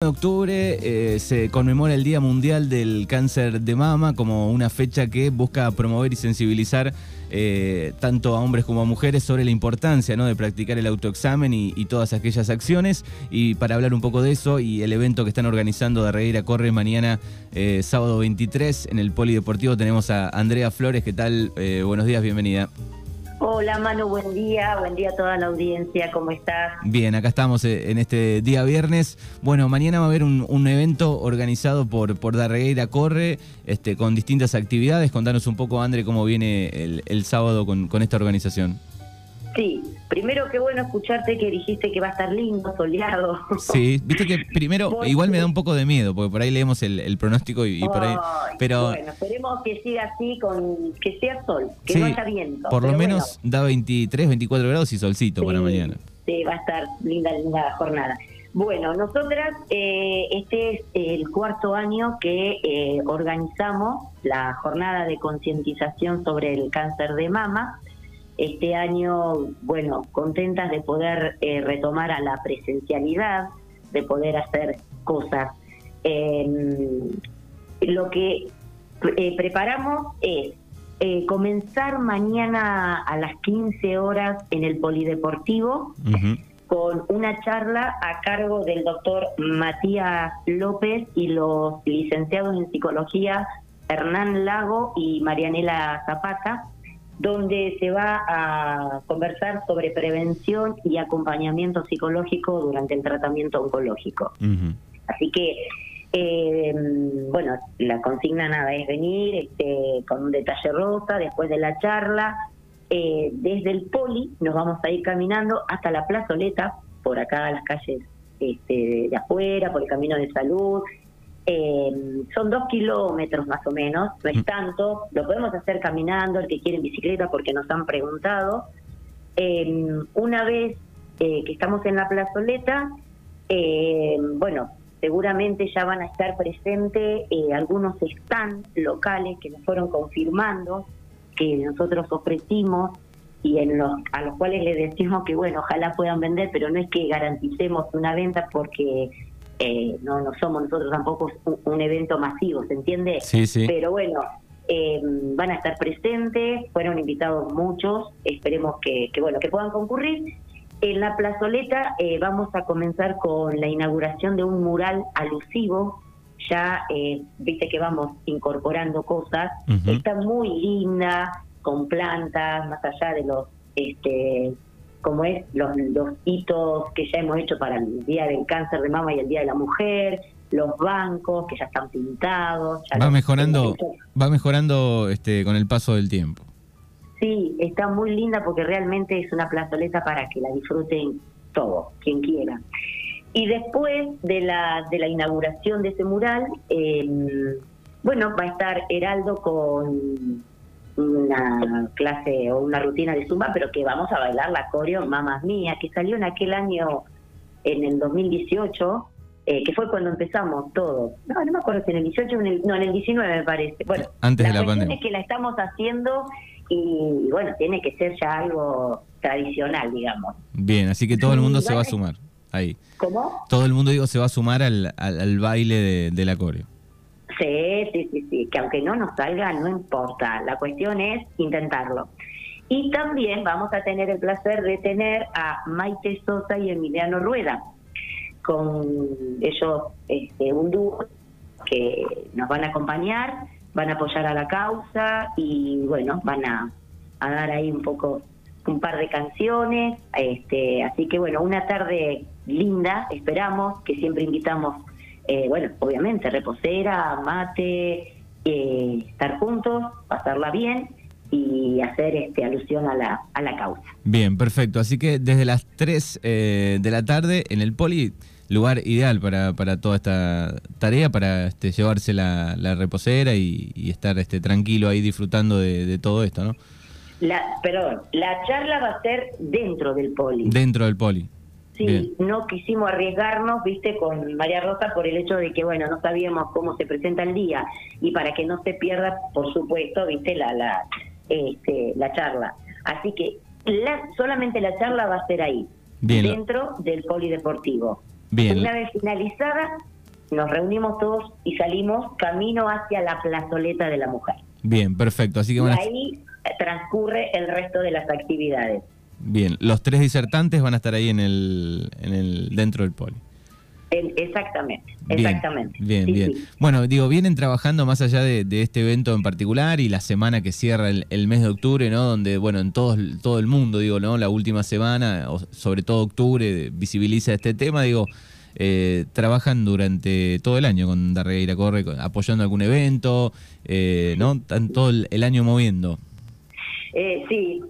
de octubre eh, se conmemora el Día Mundial del Cáncer de Mama como una fecha que busca promover y sensibilizar eh, tanto a hombres como a mujeres sobre la importancia ¿no? de practicar el autoexamen y, todas aquellas acciones. Y para hablar un poco de eso y el evento que están organizando de Reira Corre mañana, eh, sábado 23, en el Polideportivo, tenemos a Andrea Flores. ¿Qué tal? Buenos días, bienvenida. Hola Manu, buen día, buen día a toda la audiencia, ¿cómo estás? Bien, acá estamos eh, en este día viernes. Bueno, mañana va a haber un, evento organizado por, por Darregueira Corre, este, con distintas actividades. Contanos un poco, André, cómo viene el, sábado con esta organización. Sí, primero qué bueno escucharte que dijiste que va a estar lindo, soleado. Sí, viste que primero igual me da un poco de miedo, porque por ahí leemos el, el pronóstico y, y, por ahí... Pero bueno, esperemos que siga así, con que sea sol, que sí, no haya viento. Por lo menos bueno. da 23, 24 grados y solcito sí, para mañana. Sí, va a estar linda, linda jornada. Bueno, nosotras, eh, este es el cuarto año que eh, organizamos la jornada de concientización sobre el cáncer de mama. Este año, bueno, contentas de poder eh, retomar a la presencialidad, de poder hacer cosas. Eh, lo que eh, preparamos es eh, comenzar mañana a las 15 horas en el Polideportivo uh -huh. con una charla a cargo del doctor Matías López y los licenciados en psicología Hernán Lago y Marianela Zapata donde se va a conversar sobre prevención y acompañamiento psicológico durante el tratamiento oncológico. Uh -huh. Así que, eh, bueno, la consigna nada es venir este, con un detalle rosa después de la charla. Eh, desde el poli nos vamos a ir caminando hasta la plazoleta, por acá las calles este, de afuera, por el camino de salud, eh, son dos kilómetros más o menos, no es tanto, lo podemos hacer caminando, el que quiere en bicicleta porque nos han preguntado. Eh, una vez eh, que estamos en la plazoleta, eh, bueno, seguramente ya van a estar presentes algunos stands locales que nos fueron confirmando, que nosotros ofrecimos y en los, a los cuales les decimos que, bueno, ojalá puedan vender, pero no es que garanticemos una venta porque eh, no, no somos nosotros tampoco un, un, evento masivo, ¿se entiende? Sí, sí. Pero bueno, eh, van a estar presentes, fueron invitados muchos, esperemos que, que bueno que puedan concurrir. En la plazoleta eh, vamos a comenzar con la inauguración de un mural alusivo. Ya eh, viste que vamos incorporando cosas. Uh -huh. Está muy linda, con plantas, más allá de los este, como es los, los, hitos que ya hemos hecho para el Día del Cáncer de Mama y el Día de la Mujer, los bancos que ya están pintados. Ya va mejorando, va mejorando este con el paso del tiempo. Sí, está muy linda porque realmente es una plazoleta para que la disfruten todos, quien quiera. Y después de la, de la inauguración de ese mural, eh, bueno, va a estar Heraldo con una clase o una rutina de zumba, pero que vamos a bailar la coreo Mamás Mía, que salió en aquel año, en el 2018, eh, que fue cuando empezamos todo. No, no me acuerdo si en el 18 o en el, no, en el 19 me parece. Bueno, antes la de la pandemia. es que la estamos haciendo y bueno, tiene que ser ya algo tradicional, digamos. Bien, así que todo el mundo se va a sumar ahí. ¿Cómo? Todo el mundo, digo, se va a sumar al, al, al baile de, de la coreo. Sí, sí, sí, sí, que aunque no nos salga, no importa. La cuestión es intentarlo. Y también vamos a tener el placer de tener a Maite Sosa y Emiliano Rueda, con ellos este, un dúo que nos van a acompañar, van a apoyar a la causa y bueno, van a, a dar ahí un poco un par de canciones, este, así que bueno, una tarde linda, esperamos, que siempre invitamos eh, bueno, obviamente, reposera, mate, eh, estar juntos, pasarla bien y hacer este alusión a la, a la causa. Bien, perfecto. Así que desde las 3 eh, de la tarde en el Poli, lugar ideal para, para toda esta tarea, para este, llevarse la, la reposera y, y, estar este, tranquilo ahí disfrutando de, de todo esto, ¿no? La, perdón, la charla va a ser dentro del Poli. Dentro del Poli. Sí, Bien. no quisimos arriesgarnos, viste, con María Rosa por el hecho de que, bueno, no sabíamos cómo se presenta el día y para que no se pierda, por supuesto, viste, la la este, la charla. Así que la, solamente la charla va a ser ahí, Bien. dentro del polideportivo. Bien. Una vez finalizada, nos reunimos todos y salimos camino hacia la plazoleta de la mujer. Bien, perfecto. Así que y ahí transcurre el resto de las actividades. Bien, los tres disertantes van a estar ahí en el, en el dentro del poli. exactamente, exactamente. Bien, bien. Bueno, digo, vienen trabajando más allá de, este evento en particular y la semana que cierra el, mes de octubre, ¿no? Donde, bueno, en todo, todo el mundo, digo, ¿no? La última semana, o sobre todo octubre, visibiliza este tema, digo, eh, trabajan durante todo el año con Darreira Corre, apoyando algún evento, eh, ¿no? Están todo el año moviendo. Eh, sí,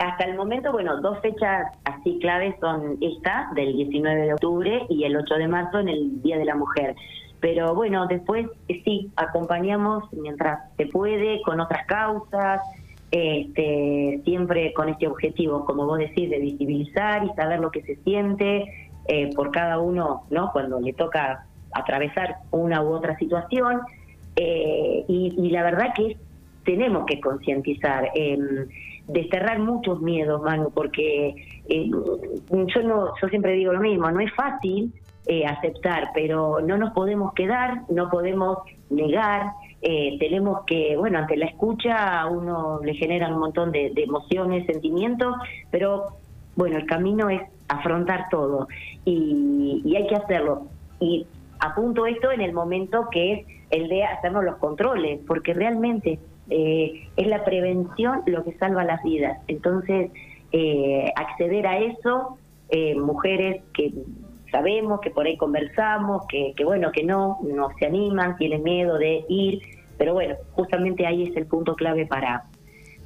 hasta el momento, bueno, dos fechas así claves son esta, del 19 de octubre, y el 8 de marzo, en el Día de la Mujer. Pero bueno, después eh, sí, acompañamos mientras se puede con otras causas, este, siempre con este objetivo, como vos decís, de visibilizar y saber lo que se siente eh, por cada uno, ¿no? Cuando le toca atravesar una u otra situación. Eh, y, y, la verdad que es tenemos que concientizar, eh, desterrar muchos miedos, Manu, porque eh, yo no, yo siempre digo lo mismo, no es fácil eh, aceptar, pero no nos podemos quedar, no podemos negar, eh, tenemos que, bueno, ante la escucha a uno le generan un montón de, emociones, sentimientos, pero bueno, el camino es afrontar todo y, y hay que hacerlo. Y apunto esto en el momento que es el de hacernos los controles, porque realmente eh, es la prevención lo que salva las vidas. Entonces, eh, acceder a eso, eh, mujeres que sabemos, que por ahí conversamos, que, bueno, que no, no se animan, tienen miedo de ir, pero bueno, justamente ahí es el punto clave para,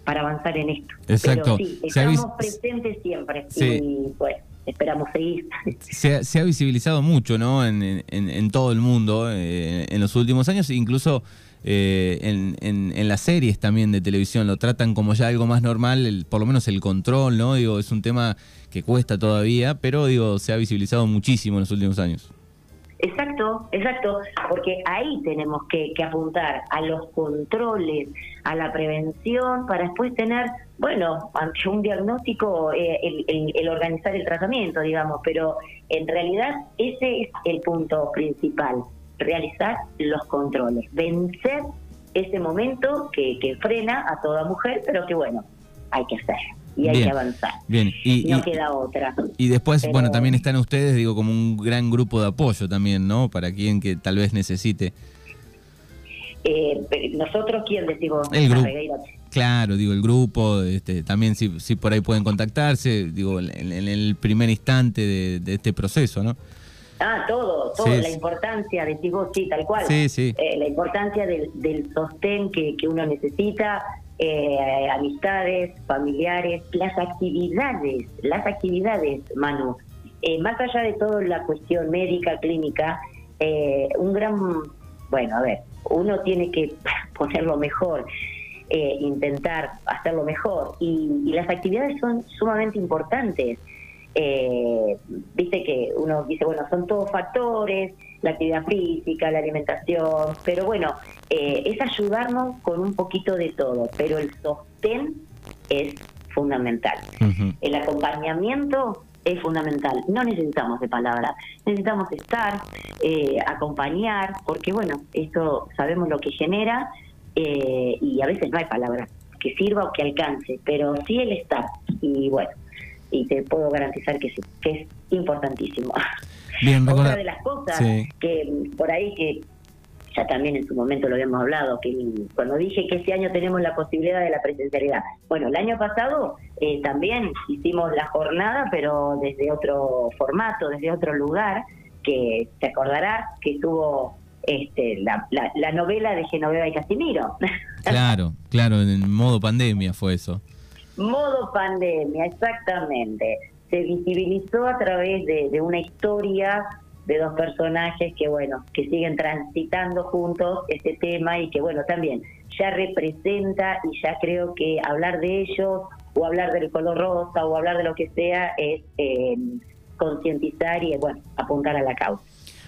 para avanzar en esto. Exacto. sí, estamos presentes siempre y bueno. Esperamos seguir. Se ha, visibilizado mucho, ¿no? En, todo el mundo en los últimos años, incluso eh, en, en, las series también de televisión lo tratan como ya algo más normal, por lo menos el control, ¿no? Digo, es un tema que cuesta todavía, pero digo, se ha visibilizado muchísimo en los últimos años. Exacto, exacto, porque ahí tenemos que, apuntar a los controles, a la prevención, para después tener, bueno, ante un diagnóstico, eh, el, el, organizar el tratamiento, digamos, pero en realidad ese es el punto principal, realizar los controles, vencer ese momento que, que frena a toda mujer, pero que bueno, hay que hacer y hay que avanzar. Bien, y no queda otra. Y después, bueno, también están ustedes, digo, como un gran grupo de apoyo también, ¿no? Para quien que tal vez necesite. Eh, nosotros, ¿quién decimos? El grupo. Claro, digo, el grupo, este, también si, si por ahí pueden contactarse, digo, en, el primer instante de, de este proceso, ¿no? Ah, todo, todo, la importancia, de vos, sí, tal cual. Sí, sí. Eh, la importancia del, del sostén que, que uno necesita, eh, amistades, familiares, las actividades, las actividades, Manu. Eh, más allá de todo la cuestión médica, clínica, un gran, bueno, a ver, uno tiene que ponerlo mejor. intentar hacerlo mejor y, y las actividades son sumamente importantes eh, viste que uno dice, bueno, son todos factores, la actividad física, la alimentación, pero bueno, eh, es ayudarnos con un poquito de todo, pero el sostén es fundamental. El acompañamiento es fundamental. No necesitamos de palabras, necesitamos estar, eh, acompañar, porque bueno, esto sabemos lo que genera eh, y a veces no hay palabras que sirva o que alcance, pero sí el estar. Y bueno, y te puedo garantizar que sí, que es importantísimo. Bien, Otra de las cosas que por ahí que ya también en su momento lo habíamos hablado, que cuando dije que este año tenemos la posibilidad de la presencialidad. Bueno, el año pasado eh, también hicimos la jornada, pero desde otro formato, desde otro lugar, que te acordarás que tuvo este, la, la novela de Genoveva y Casimiro. Claro, claro, en modo pandemia fue eso. Modo pandemia, exactamente. Se visibilizó a través de, una historia de dos personajes que, bueno, que siguen transitando juntos este tema y que, bueno, también ya representa y ya creo que hablar de ellos o hablar del color rosa o hablar de lo que sea es eh, concientizar y, bueno, apuntar a la causa.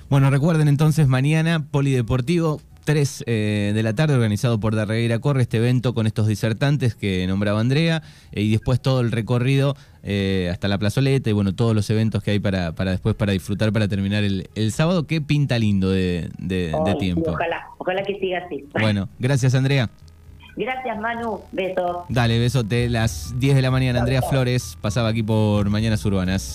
Bueno, recuerden entonces mañana Polideportivo 3 eh, de la tarde, organizado por Darregueira Corre, este evento con estos disertantes que nombraba Andrea, eh, y después todo el recorrido eh, hasta la plazoleta y bueno, todos los eventos que hay para, para después para disfrutar, para terminar el, el sábado. Qué pinta lindo de, de, tiempo. Ojalá, ojalá que siga así. Bueno, gracias Andrea. Gracias Manu, besos. Dale, besote. Las 10 de la mañana, Andrea Flores pasaba aquí por Mañanas Urbanas.